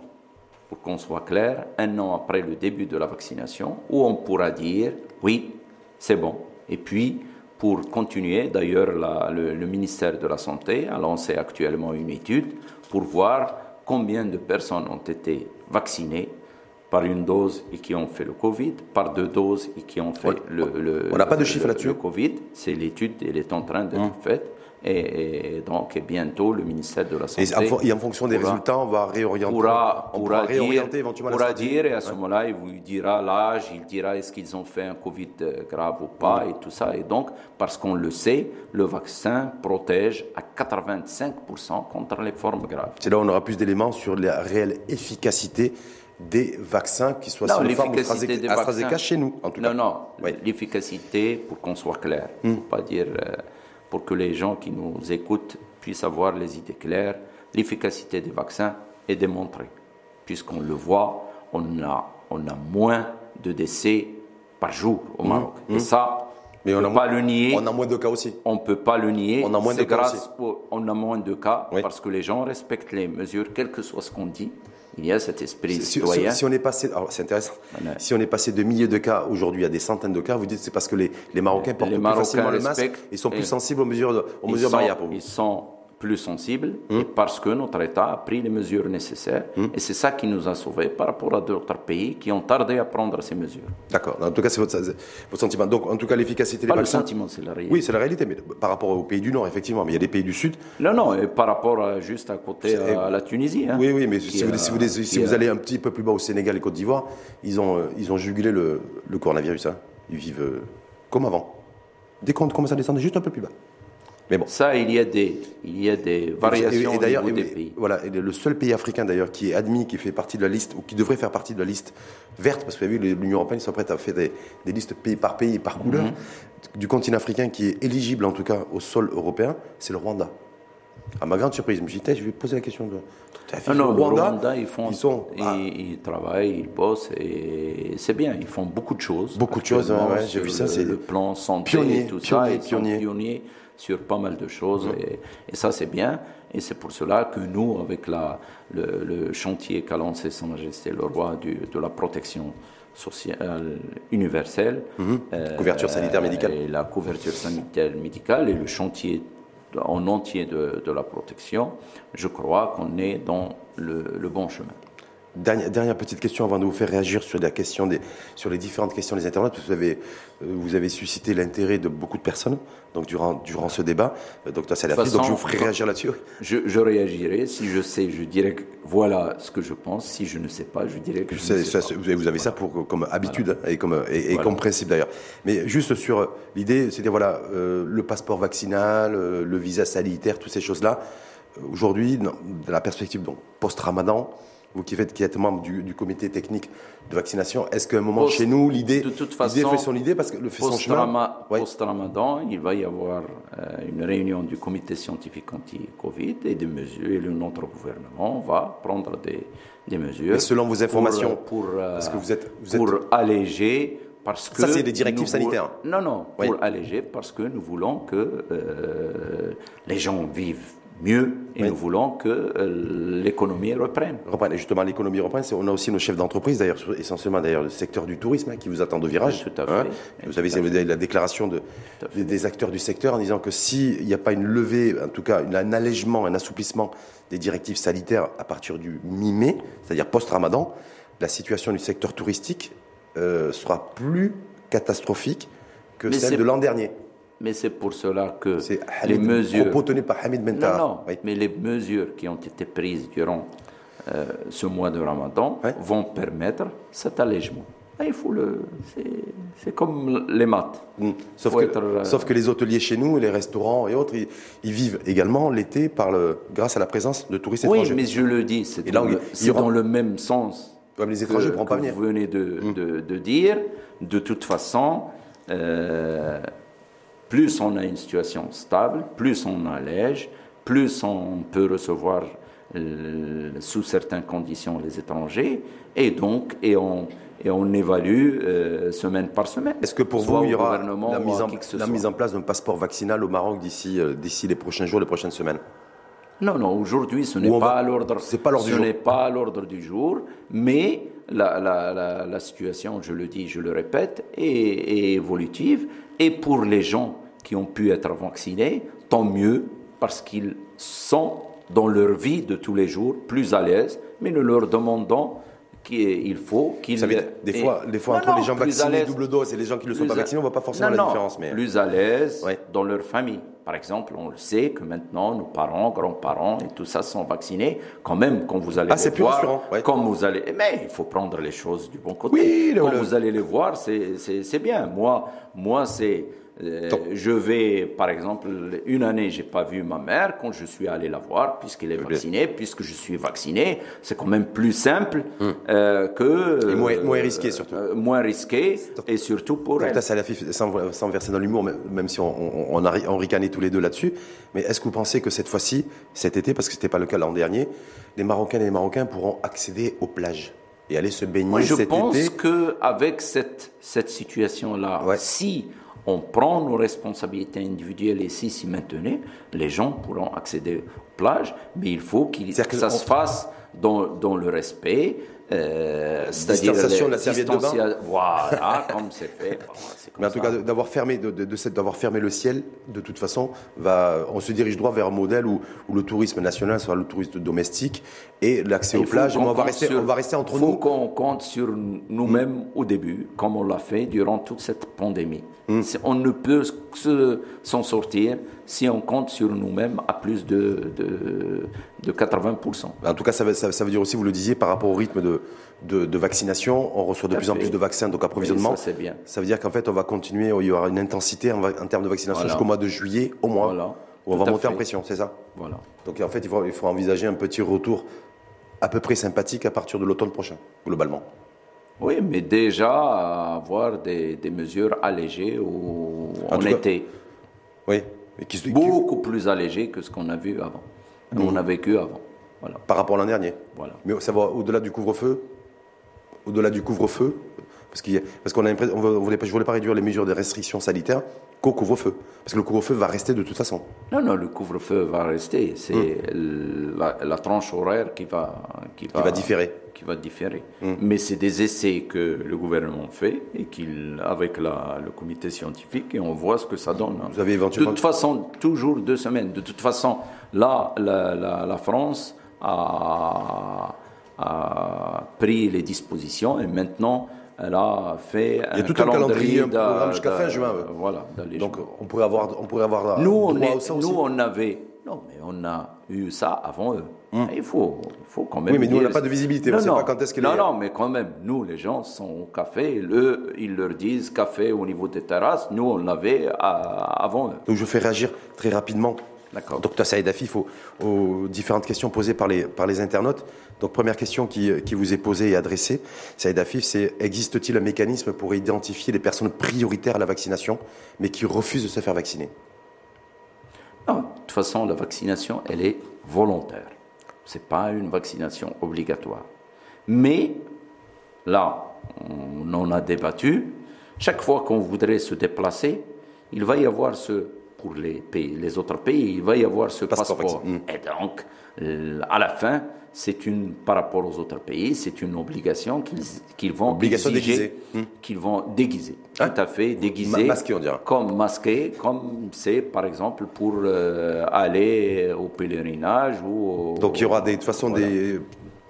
pour qu'on soit clair, un an après le début de la vaccination, où on pourra dire oui, c'est bon. Et puis, pour continuer, d'ailleurs, le, le ministère de la Santé a lancé actuellement une étude pour voir combien de personnes ont été vaccinées par une dose et qui ont fait le Covid, par deux doses et qui ont fait le, le- on n'a pas de chiffre là-dessus. Le Covid, c'est l'étude, elle est en train d'être faite. Et, et donc, et bientôt, le ministère de la Santé. Et en, fo- et en fonction des pourra- résultats, on va réorienter. pourra, on pourra pourra réorienter dire, éventuellement la pourra stratégie. dire, et à ce moment-là, il vous dira l'âge, il dira est-ce qu'ils ont fait un Covid euh, grave ou pas, et tout ça. Et donc, parce qu'on le sait, le vaccin protège à 85% contre les formes graves. C'est là où on aura plus d'éléments sur la réelle efficacité des vaccins, qu'ils soient Non, ou l'efficacité des AstraZeneca vaccins. chez nous, en tout Non, cas. non, Oui. Hmm. l'efficacité, pour qu'on soit clair, faut pas dire, euh, pour que les gens qui nous écoutent puissent avoir les idées claires, l'efficacité des vaccins est démontrée. Puisqu'on le voit, on a, on a moins de décès par jour au Maroc. Et ça, Hmm. Mais on ne peut moins- pas le nier. On a moins de cas aussi. On ne peut pas le nier. On a moins de cas grâce aussi. au- on a moins de cas Oui. parce que les gens respectent les mesures, quel que soit ce qu'on dit. Il y a cet esprit Si, citoyen. si on est passé, c'est intéressant. Ouais. Si on est passé de milliers de cas aujourd'hui à des centaines de cas, vous dites c'est parce que les, les Marocains portent Les plus Marocains facilement le masque, ils sont plus et- sensibles aux mesures, de- aux mesures sont, barrières pour vous. ils sont plus sensibles et parce que notre État a pris les mesures nécessaires. Et c'est ça qui nous a sauvés par rapport à d'autres pays qui ont tardé à prendre ces mesures. D'accord. En tout cas, c'est votre, votre sentiment. Donc, en tout cas, l'efficacité des Pas le vaccins. sentiment, c'est la réalité. Oui, c'est la réalité, mais par rapport aux pays du Nord, effectivement. Mais il y a des pays du Sud. Non, non, et par rapport à, juste à côté à la Tunisie. hein, Oui, oui, mais si, vous, a- si vous- si qui vous a- allez un petit peu plus bas au Sénégal et Côte d'Ivoire, ils ont, euh, ils ont jugulé le, le coronavirus. hein. Ils vivent euh, comme avant. Dès qu'on commence à descendre juste un peu plus bas. Mais bon. Ça, il y a des, il y a des variations Et- et au niveau des et- pays. Voilà, et le seul pays africain d'ailleurs qui est admis, qui fait partie de la liste, ou qui devrait faire partie de la liste verte, parce que vous avez vu, l'Union européenne, prêts à faire des, des listes pays par pays et par couleur, Mhm. du continent africain qui est éligible en tout cas au sol européen, c'est le Rwanda. À ma grande surprise, je me suis dit, je vais poser la question de. Tout à fait, Ah non, le Rwanda, Rwanda, ils font, ils sont. ils, ah, ils travaillent, ils bossent et c'est bien. Ils font beaucoup de choses. Beaucoup de choses, ouais, j'ai vu ça, c'est le plan santé pionnier, et tout pionnier, ça. Ils pionnier. sont pionniers sur pas mal de choses et, et ça c'est bien. Et c'est pour cela que nous, avec la, le, chantier qu'a lancé Sa Majesté le Roi de la protection sociale universelle, mhm. couverture sanitaire médicale, et la couverture sanitaire médicale et le chantier en entier de, de la protection, je crois qu'on est dans le, le bon chemin. Dernière, petite question avant de vous faire réagir sur, la question des, sur les différentes questions des internautes. Vous avez, euh, vous avez suscité l'intérêt de beaucoup de personnes donc durant, durant ce débat. Euh, docteur Salafi, donc je vous ferai réagir là-dessus. Je, je, réagirai. Si je sais, je dirais que voilà ce que je pense. Si je ne sais pas, je dirais que je, ne sais pas. Vous avez ça pour, comme habitude et, comme, et, comme principe d'ailleurs. Mais juste sur l'idée, c'est-à-dire voilà, euh, le passeport vaccinal, le visa sanitaire, toutes ces choses-là. Aujourd'hui, dans la perspective donc post-Ramadan, vous qui, faites, qui êtes membre du, comité technique de vaccination, est-ce qu'à un moment chez nous, l'idée de toute façon, fait son idée parce que le fait son chemin Post-Ramadan, il va y avoir euh, une réunion du comité scientifique anti-Covid et des mesures, et notre gouvernement va prendre des, des mesures. Et selon vos informations, pour, euh, que vous êtes, pour alléger parce que ça, c'est des directives sanitaires. Non, non, pour alléger, parce que nous voulons que euh, les gens vivent mieux et nous voulons que euh, l'économie reprenne. Reprenne. Et justement, l'économie reprenne. On a aussi nos chefs d'entreprise, d'ailleurs, essentiellement d'ailleurs le secteur du tourisme, hein, qui vous attendent au virage. tout à hein. fait. vous avez la déclaration de, des, acteurs du secteur en disant que s'il n'y a pas une levée, en tout cas un allègement, un assouplissement des directives sanitaires à partir du mi-mai, c'est-à-dire post-ramadan, la situation du secteur touristique euh, sera plus catastrophique que celle de l'an dernier. Mais c'est pour cela que les mesures. par Hamid Non, non, mais les mesures qui ont été prises durant euh, ce mois de Ramadan vont permettre cet allègement. il faut le. C'est comme les maths. Mm. Sauf, que, euh, sauf, que, les hôteliers chez nous, les restaurants et autres, ils, vivent également l'été le, grâce à la présence de touristes oui, étrangers. Oui, mais je le dis, c'est dans, dans, le même sens. Comme les étrangers ne pas venir. Vous venez de, mm. de, de, dire, de toute façon. Euh, plus on a une situation stable, plus on allège, plus on peut recevoir euh, sous certaines conditions les étrangers, et donc et on, et on évalue euh, semaine par semaine. Est-ce que pour vous, il y aura la, mise en, la mise en, place d'un passeport vaccinal au Maroc d'ici euh, d'ici les prochains jours, les prochaines semaines? Non, non, aujourd'hui ce n'est pas, à l'ordre. Ce n'est pas à l'ordre du jour, mais la, la, la, situation, je le dis, je le répète, est, est évolutive. Et pour les gens qui ont pu être vaccinés, tant mieux, parce qu'ils sont dans leur vie de tous les jours plus à l'aise, mais nous leur demandons qu'il faut qu'ils... Des fois, des fois entre les gens vaccinés double dose et les gens qui ne le sont pas vaccinés, on ne voit pas forcément la différence. Mais... Plus à l'aise dans leur famille. Par exemple, on le sait que maintenant, nos parents, grands-parents et tout ça sont vaccinés. Quand même, quand vous allez ah, les voir, ouais. quand vous allez, mais il faut prendre les choses du bon côté. Oui, quand vous allez les voir, c'est bien. Moi, moi, c'est euh, je vais, par exemple, une année, j'ai pas vu ma mère. Quand je suis allé la voir, puisqu'elle est vaccinée, puisque je suis vacciné, c'est quand même plus simple hum. euh, que et moins, moins, risqué surtout. Euh, moins risqué et surtout pour elle. Ça, sans, sans verser dans l'humour, même si on, on, on, ricanait tous les deux là-dessus. Mais est-ce que vous pensez que cette fois-ci, cet été, parce que c'était pas le cas l'an dernier, les Marocains et les Marocains pourront accéder aux plages et aller se baigner Moi, je cet pense que avec cette cette situation-là, si on prend nos responsabilités individuelles et si s'y maintenir, les gens pourront accéder aux plages, mais il faut que ça se fasse dans, dans le respect, euh, distanciation de la serviette de bain. Voilà, comme c'est fait. Mais en tout cas, d'avoir fermé, de, d'avoir fermé le ciel, de toute façon, va, on se dirige droit vers un modèle où, où le tourisme national sera le tourisme domestique et l'accès aux plages. On, va rester, on va rester entre nous. Il faut qu'on compte sur nous-mêmes au début, comme on l'a fait durant toute cette pandémie. Hmm. On ne peut s'en sortir si on compte sur nous-mêmes à plus de, de, de 80%. En tout cas, ça veut, ça, veut, dire aussi, vous le disiez, par rapport au rythme de, de, vaccination, on reçoit de plus en plus de vaccins, donc approvisionnement. ça, bien. ça veut dire qu'en fait, on va continuer, il y aura une intensité en, termes de vaccination jusqu'au mois de juillet, au moins, voilà. où on va monter en pression, c'est ça? Voilà. Donc en fait, il faut, il faut envisager un petit retour à peu près sympathique à partir de l'automne prochain, globalement. Oui, mais déjà avoir des, des mesures allégées au, en, été. oui. Beaucoup plus allégées que ce qu'on a vu avant. On a vécu avant. Voilà. Par rapport à l'an dernier. Voilà. Mais ça va au-delà du couvre-feu? Au-delà du couvre-feu? Parce, qu'il parce qu'on on voulait pas, je voulais pas réduire les mesures de restriction sanitaire qu'au couvre-feu. Parce que le couvre-feu va rester de toute façon. Non, non, le couvre-feu va rester. C'est hmm. la, tranche horaire qui va, qui va, différer. Qui va différer. Hmm. Mais c'est des essais que le gouvernement fait et qu'il, avec la, le comité scientifique, et on voit ce que ça donne. Vous avez éventuellement... De toute façon, toujours deux semaines. De toute façon, là, la, la France a, a pris les dispositions et maintenant elle a fait Il y a tout un calendrier, un programme jusqu'à fin juin. Voilà. Donc on pourrait avoir, on pourrait avoir nous, on nous on avait, non mais on a eu ça avant eux. Hum. Il faut, faut quand même. Oui, mais nous on n'a pas de visibilité. Non, on ne sait pas quand est-ce qu'il Non, non, mais quand même, nous les gens sont au café. Eux, ils leur disent café au niveau des terrasses. Nous on l'avait avant eux. Donc je fais réagir très rapidement Docteur Saïd Afif, aux, différentes questions posées par les, par les internautes. Donc, première question qui, vous est posée et adressée, Saïd Afif, c'est existe-t-il un mécanisme pour identifier les personnes prioritaires à la vaccination, mais qui refusent de se faire vacciner? De toute façon, la vaccination, elle est volontaire. Ce n'est pas une vaccination obligatoire. Mais, là, on en a débattu. Chaque fois qu'on voudrait se déplacer, il va y avoir ce pour les, pays, les autres pays, il va y avoir ce passeport. Mm. Et donc, euh, à la fin, c'est une, par rapport aux autres pays, c'est une obligation qu'ils vont obligation déguiser, mm. qu'ils vont déguiser, hein? tout à fait déguiser, masqué on dirait. comme masqué, comme c'est par exemple pour euh, aller au pèlerinage ou. Donc il y aura des, de toute façon des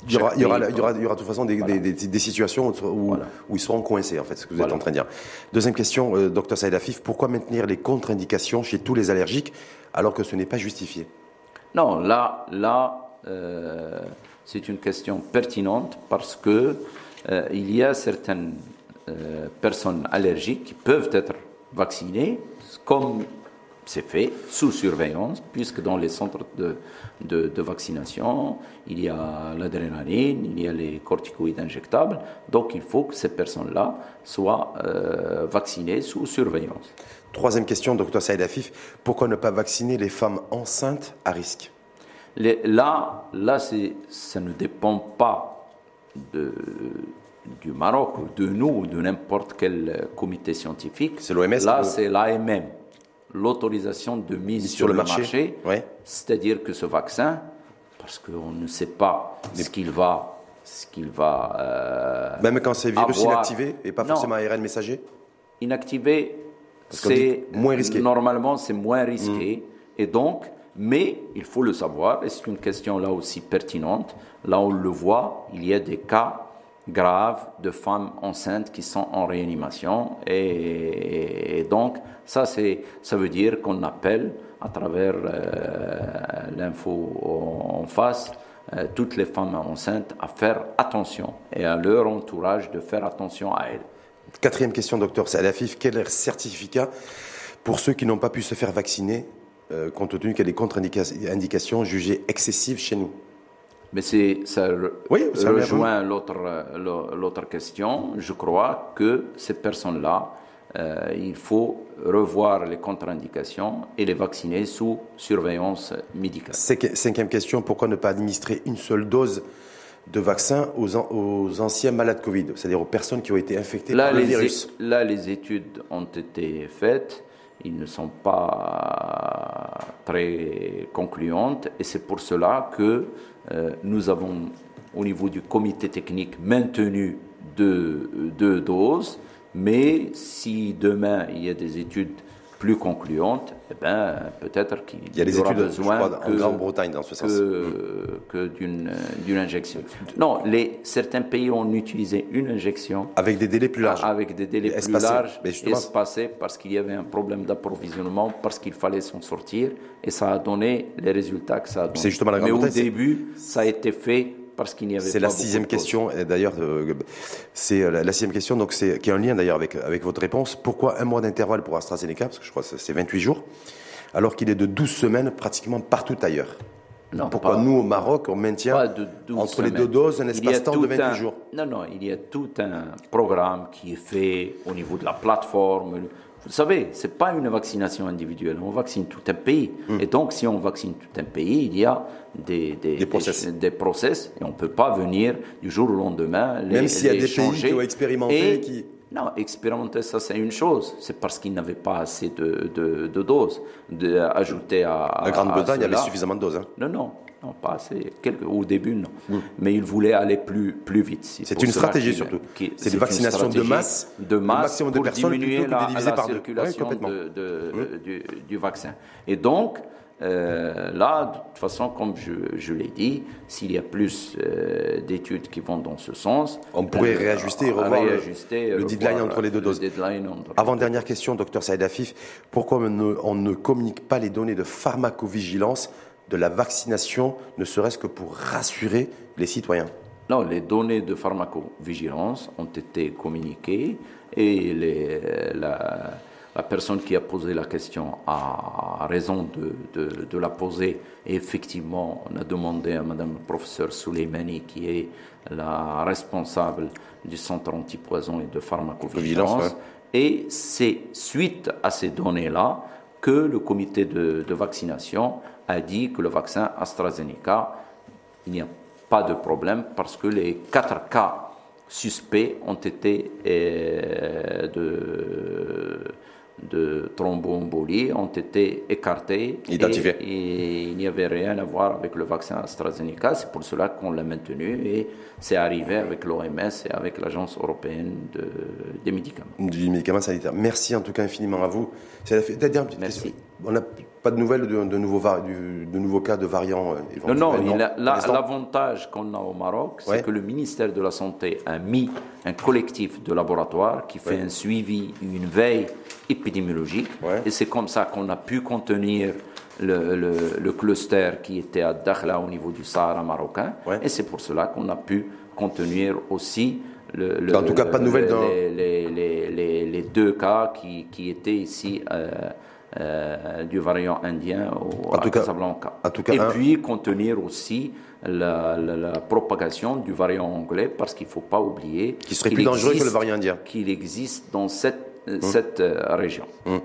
il y, aura, il, y aura, il, y aura, il y aura, de toute façon des, des, des, situations où, où, ils seront coincés, en fait, ce que vous êtes en train de dire. Deuxième question, euh, docteur Saïd Afif, pourquoi maintenir les contre-indications chez tous les allergiques alors que ce n'est pas justifié? Non, là, là euh, c'est une question pertinente parce que euh, il y a certaines euh, personnes allergiques qui peuvent être vaccinées, comme c'est fait sous surveillance, puisque dans les centres de, de, vaccination, il y a l'adrénaline, il y a les corticoïdes injectables. Donc il faut que ces personnes-là soient euh, vaccinées sous surveillance. Troisième question, docteur Saïd Afif, pourquoi ne pas vacciner les femmes enceintes à risque? Là, là ça ne dépend pas de, du Maroc, de nous, ou de n'importe quel comité scientifique. C'est l'OMS Là, c'est l'AMM l'autorisation de mise sur, le marché, c'est-à-dire que ce vaccin, parce qu'on ne sait pas ce qu'il va, ce qu'il va. Euh, Même quand c'est virus inactivé et pas forcément ARN messager. Inactivé, c'est moins risqué. Normalement, c'est moins risqué, mm. et donc. Mais il faut le savoir, et c'est une question là aussi pertinente. Là, on le voit, il y a des cas graves de femmes enceintes qui sont en réanimation. Et, donc, ça, ça veut dire qu'on appelle à travers euh, l'info en face euh, toutes les femmes enceintes à faire attention et à leur entourage de faire attention à elles. Quatrième question, docteur Salafif. Quel est le certificat pour ceux qui n'ont pas pu se faire vacciner, euh, compte tenu qu'il y a des contre-indications jugées excessives chez nous? Mais c'est, ça, rejoint l'autre, l'autre question. Je crois que ces personnes-là, euh, il faut revoir les contre-indications et les vacciner sous surveillance médicale. Cinquième question, pourquoi ne pas administrer une seule dose de vaccin aux, aux anciens malades Covid, c'est-à-dire aux personnes qui ont été infectées par le virus? Là, les études ont été faites ils ne sont pas très concluantes et c'est pour cela que euh, nous avons au niveau du comité technique maintenu deux, deux doses, mais si demain il y a des études plus concluante, eh ben, peut-être qu'il y, a des études, besoin en Grande-Bretagne dans ce sens. Que, d'une, d'une injection. Non, les, certains pays ont utilisé une injection. Avec des délais plus larges. Avec des délais plus larges, espacés, parce qu'il y avait un problème d'approvisionnement, parce qu'il fallait s'en sortir, et ça a donné les résultats que ça a donné. C'est justement la Mais au début, ça a été fait parce qu'il n'y avait C'est la sixième question, d'ailleurs, euh, c'est euh, la, sixième question, donc c'est qui est en lien d'ailleurs avec, avec votre réponse. Pourquoi un mois d'intervalle pour AstraZeneca? Parce que je crois que c'est 28 jours, alors qu'il est de 12 semaines pratiquement partout ailleurs. Non, Pourquoi nous, au Maroc, on maintient entre les deux doses un espace-temps de 28 jours? Non, non, il y a tout un programme qui est fait au niveau de la plateforme, vous savez, ce n'est pas une vaccination individuelle, on vaccine tout un pays. Hmm. Et donc, si on vaccine tout un pays, il y a des, des, process. des, process. et on ne peut pas venir du jour au lendemain les Même s'il y a des pays qui ont expérimenté, qui... Non, expérimenter, ça c'est une chose. C'est parce qu'ils n'avaient pas assez de, de, doses. De, ajouter à. La Grande-Bretagne avait suffisamment de doses. Hein. Non, non, non, pas assez. au début, non. Mm. Mais ils voulaient aller plus, plus vite. C'est une stratégie surtout. C'est une vaccination de masse. De masse pour de diminuer la, circulation de, mm. du, du, vaccin. Et donc, euh, là, de toute façon, comme je, l'ai dit, s'il y a plus euh, d'études qui vont dans ce sens, on pourrait euh, réajuster et revoir le, deadline entre les deux doses. Avant-dernière question, docteur Saïd Afif, pourquoi on ne, on ne communique pas les données de pharmacovigilance de la vaccination, ne serait-ce que pour rassurer les citoyens Non, les données de pharmacovigilance ont été communiquées et les, la la personne qui a posé la question a raison de, la poser. Et effectivement, on a demandé à Madame le professeur Souleymani, qui est la responsable du centre antipoison et de pharmacovigilance. Et c'est suite à ces données-là que le comité de, vaccination a dit que le vaccin AstraZeneca, il n'y a pas de problème parce que les quatre cas suspects ont été euh, de de thromboembolie ont été écartés. Identifiés. Et, il n'y avait rien à voir avec le vaccin AstraZeneca. C'est pour cela qu'on l'a maintenu et c'est arrivé avec l'OMS et avec l'Agence européenne de, des médicaments. Du médicament sanitaire. Merci en tout cas infiniment à vous. Merci. On n'a pas de nouvelles de, de, nouveaux, de, nouveaux cas de variants euh, Non, non, l'avantage qu'on a au Maroc, c'est que le ministère de la Santé a mis un collectif de laboratoires qui fait un suivi, une veille épidémiologique. Et c'est comme ça qu'on a pu contenir le, le, cluster qui était à Dakhla au niveau du Sahara marocain. Et c'est pour cela qu'on a pu contenir aussi le, en tout cas, pas de nouvelles les, les, les, deux cas qui, qui étaient ici euh, euh, du variant indien au, à Casablanca. En tout cas, Et puis contenir aussi la, propagation du variant anglais parce qu'il ne faut pas oublier qui serait plus dangereux que le variant indien qu'il existe dans cette, hum. cette euh, région. Hum.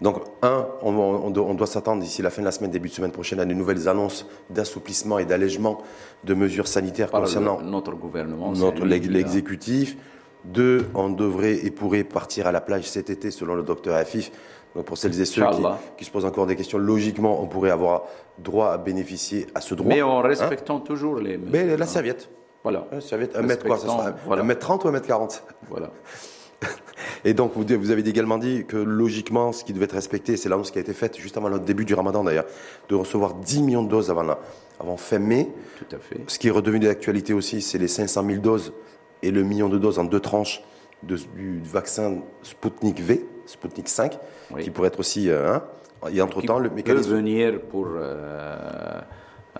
Donc, un, on, doit, s'attendre d'ici la fin de la semaine, début de semaine prochaine, à de nouvelles annonces d'assouplissement et d'allègement de mesures sanitaires concernant notre gouvernement, notre l'exécutif. Deux, on devrait et pourrait partir à la plage cet été, selon le docteur Afif. Donc pour celles et ceux qui, se posent encore des questions, logiquement, on pourrait avoir droit à bénéficier à ce droit. Mais en respectant toujours les mesures. Mais la serviette. Voilà. La serviette, un mètre quoi ça sera Un mètre 30 ou un mètre 40 Voilà. Et donc, vous, vous, avez également dit que logiquement, ce qui devait être respecté, c'est l'annonce qui a été faite juste avant le début du ramadan d'ailleurs, de recevoir 10 millions de doses avant, avant fin mai. Tout à fait. Ce qui est redevenu d'actualité aussi, c'est les 500 000 doses et le million de doses en deux tranches de, du vaccin Sputnik V, Sputnik 5, qui pourrait être aussi. Hein, et entre-temps, le mécanisme. peut venir pour. Euh,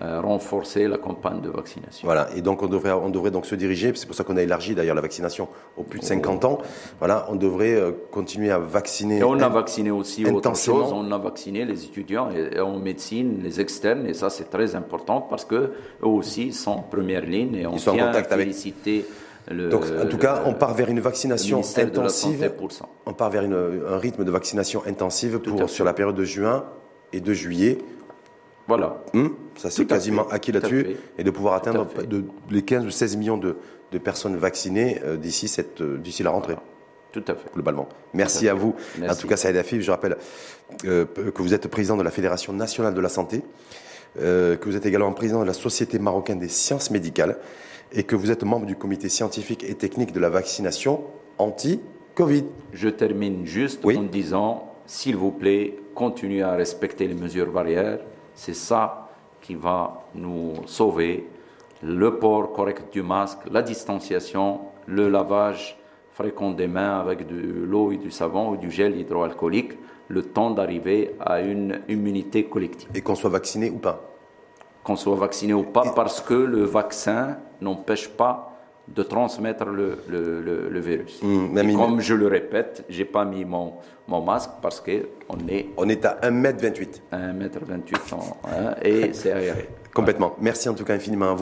euh, renforcer la campagne de vaccination. Voilà, et donc on devrait, on devrait donc se diriger, c'est pour ça qu'on a élargi d'ailleurs la vaccination aux plus de 50 ans, voilà, on devrait continuer à vacciner. Et on a vacciné aussi autre chose, on a vacciné les étudiants en médecine, les externes, et ça c'est très important parce que eux aussi sont en première ligne et on Ils tient à féliciter donc, en tout cas, on part vers une vaccination intensive. On part vers un rythme de vaccination intensive pour, sur la période de juin et de juillet. Voilà. Hum, ça, c'est quasiment acquis là-dessus. Et de pouvoir atteindre de, les 15 ou 16 millions de, personnes vaccinées euh, d'ici euh, d'ici la rentrée. Tout à fait. Globalement. Merci à, vous. En tout cas, Saïd Afif, je rappelle euh, que vous êtes président de la Fédération nationale de la santé, que vous êtes également président de la Société marocaine des sciences médicales et que vous êtes membre du comité scientifique et technique de la vaccination anti-Covid. Je termine juste en disant, s'il vous plaît, continuez à respecter les mesures barrières. C'est ça qui va nous sauver. Le port correct du masque, la distanciation, le lavage fréquent des mains avec de l'eau et du savon ou du gel hydroalcoolique, le temps d'arriver à une immunité collective. Et qu'on soit vacciné ou pas qu'on soit vacciné ou pas, parce que le vaccin n'empêche pas de transmettre le, le, le, virus. Mmh, comme je le répète, j'ai pas mis mon, mon masque parce que on est... On est à 1m28. 1m28 et c'est aéré. Complètement. Merci en tout cas infiniment à vous.